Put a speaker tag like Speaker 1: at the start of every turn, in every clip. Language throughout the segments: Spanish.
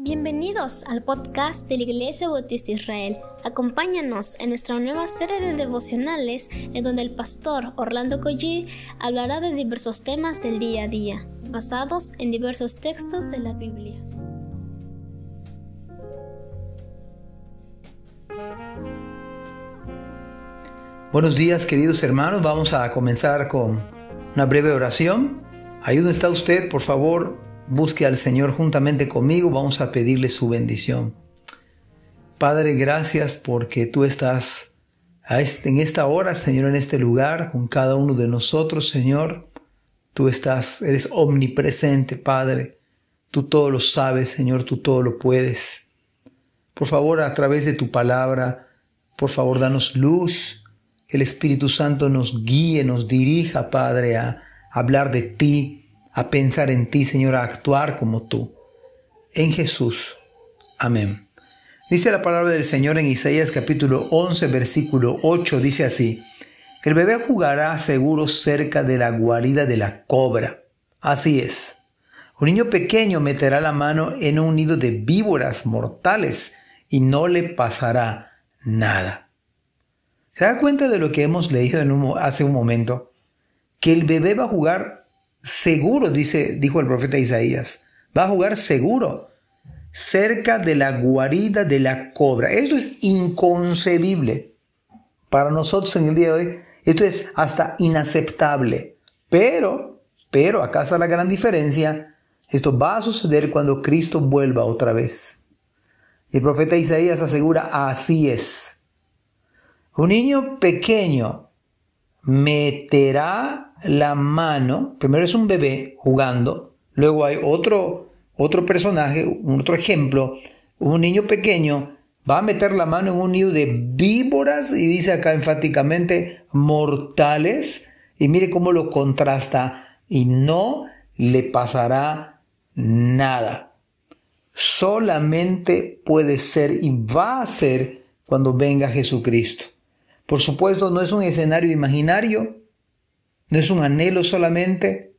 Speaker 1: Bienvenidos al podcast de la Iglesia Bautista Israel. Acompáñanos en nuestra nueva serie de devocionales en donde el pastor Orlando Collie hablará de diversos temas del día a día, basados en diversos textos de la Biblia.
Speaker 2: Buenos días queridos hermanos, vamos a comenzar con una breve oración. Ahí donde está usted, por favor, busque al Señor juntamente conmigo, vamos a pedirle su bendición. Padre, gracias porque tú estás en esta hora, Señor, en este lugar, con cada uno de nosotros, Señor. Tú estás, eres omnipresente, Padre. Tú todo lo sabes, Señor, tú todo lo puedes. Por favor, a través de tu palabra, por favor, danos luz, que el Espíritu Santo nos guíe, nos dirija, Padre, a hablar de ti, a pensar en ti, Señor, a actuar como tú. En Jesús. Amén. Dice la palabra del Señor en Isaías capítulo 11, versículo 8, dice así, el bebé jugará seguro cerca de la guarida de la cobra. Así es. Un niño pequeño meterá la mano en un nido de víboras mortales y no le pasará nada. ¿Se da cuenta de lo que hemos leído hace un momento? Que el bebé va a jugar seguro, dice, dijo el profeta Isaías. Va a jugar seguro, cerca de la guarida de la cobra. Esto es inconcebible para nosotros en el día de hoy. Esto es hasta inaceptable. Pero, pero, acá está la gran diferencia. Esto va a suceder cuando Cristo vuelva otra vez. El profeta Isaías asegura, así es. Un niño pequeño meterá la mano, primero es un bebé jugando, luego hay otro, otro personaje, otro ejemplo, un niño pequeño va a meter la mano en un nido de víboras y dice acá enfáticamente mortales y mire cómo lo contrasta y no le pasará nada. Solamente puede ser y va a ser cuando venga Jesucristo. Por supuesto, no es un escenario imaginario, no es un anhelo solamente.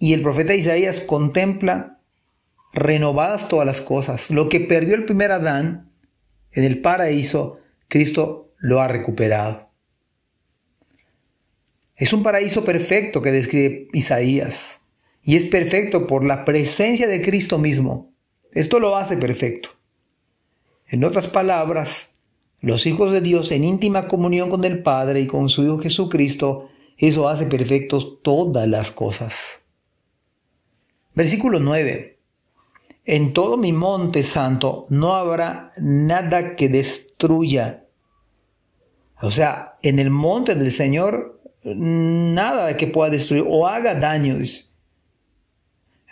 Speaker 2: Y el profeta Isaías contempla renovadas todas las cosas. Lo que perdió el primer Adán en el paraíso, Cristo lo ha recuperado. Es un paraíso perfecto que describe Isaías. Y es perfecto por la presencia de Cristo mismo. Esto lo hace perfecto. En otras palabras, los hijos de Dios en íntima comunión con el Padre y con su Hijo Jesucristo eso hace perfectos todas las cosas. Versículo 9. En todo mi monte santo no habrá nada que destruya. O sea, en el monte del Señor nada que pueda destruir o haga daños.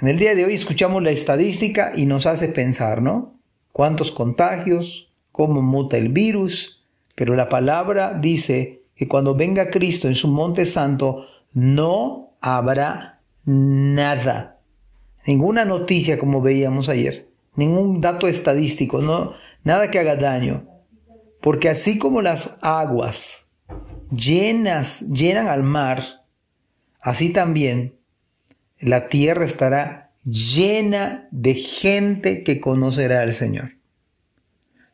Speaker 2: En el día de hoy escuchamos la estadística y nos hace pensar, ¿no? ¿Cuántos contagios? ¿Cómo muta el virus? Pero la palabra dice que cuando venga Cristo en su monte santo no habrá nada. Ninguna noticia como veíamos ayer, ningún dato estadístico, no, nada que haga daño. Porque así como las aguas llenas, llenan al mar, así también la tierra estará llena de gente que conocerá al Señor.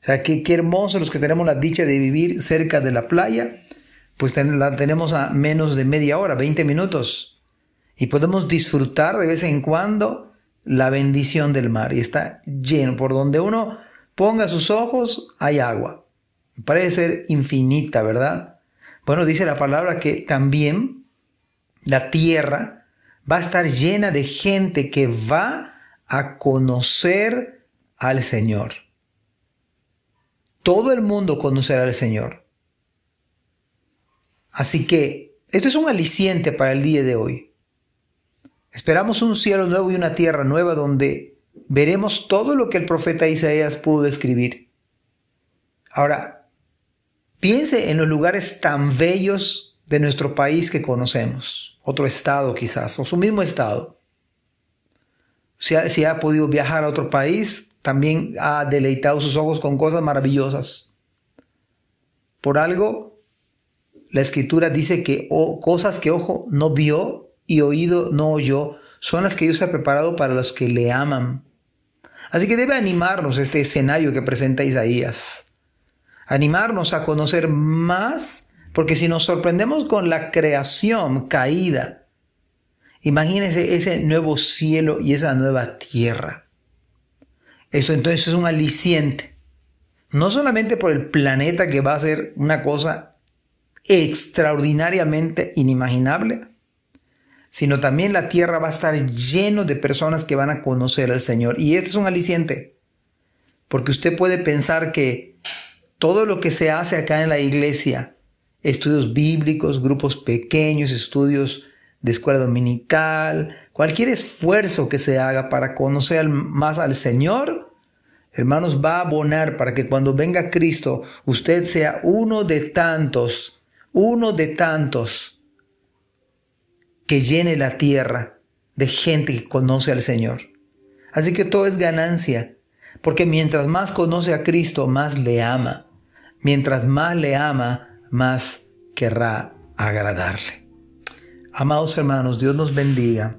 Speaker 2: O sea, qué, qué hermoso los que tenemos la dicha de vivir cerca de la playa pues la tenemos a menos de media hora, 20 minutos. Y podemos disfrutar de vez en cuando la bendición del mar. Y está lleno. Por donde uno ponga sus ojos, hay agua. Parece ser infinita, ¿verdad? Bueno, dice la palabra que también la tierra va a estar llena de gente que va a conocer al Señor. Todo el mundo conocerá al Señor. Así que esto es un aliciente para el día de hoy. Esperamos un cielo nuevo y una tierra nueva donde veremos todo lo que el profeta Isaías pudo describir. Ahora, piense en los lugares tan bellos de nuestro país que conocemos, otro estado quizás, o su mismo estado. Si ha, si ha podido viajar a otro país, también ha deleitado sus ojos con cosas maravillosas. Por algo la escritura dice que cosas que ojo no vio y oído no oyó son las que Dios ha preparado para los que le aman. Así que debe animarnos este escenario que presenta Isaías. Animarnos a conocer más, porque si nos sorprendemos con la creación caída, imagínense ese nuevo cielo y esa nueva tierra. Esto entonces es un aliciente. No solamente por el planeta que va a ser una cosa extraordinariamente inimaginable, sino también la tierra va a estar lleno de personas que van a conocer al Señor. Y este es un aliciente, porque usted puede pensar que todo lo que se hace acá en la iglesia, estudios bíblicos, grupos pequeños, estudios de escuela dominical, cualquier esfuerzo que se haga para conocer más al Señor, hermanos, va a abonar para que cuando venga Cristo, usted sea uno de tantos, uno de tantos que llene la tierra de gente que conoce al Señor. Así que todo es ganancia, porque mientras más conoce a Cristo, más le ama. Mientras más le ama, más querrá agradarle. Amados hermanos, Dios nos bendiga.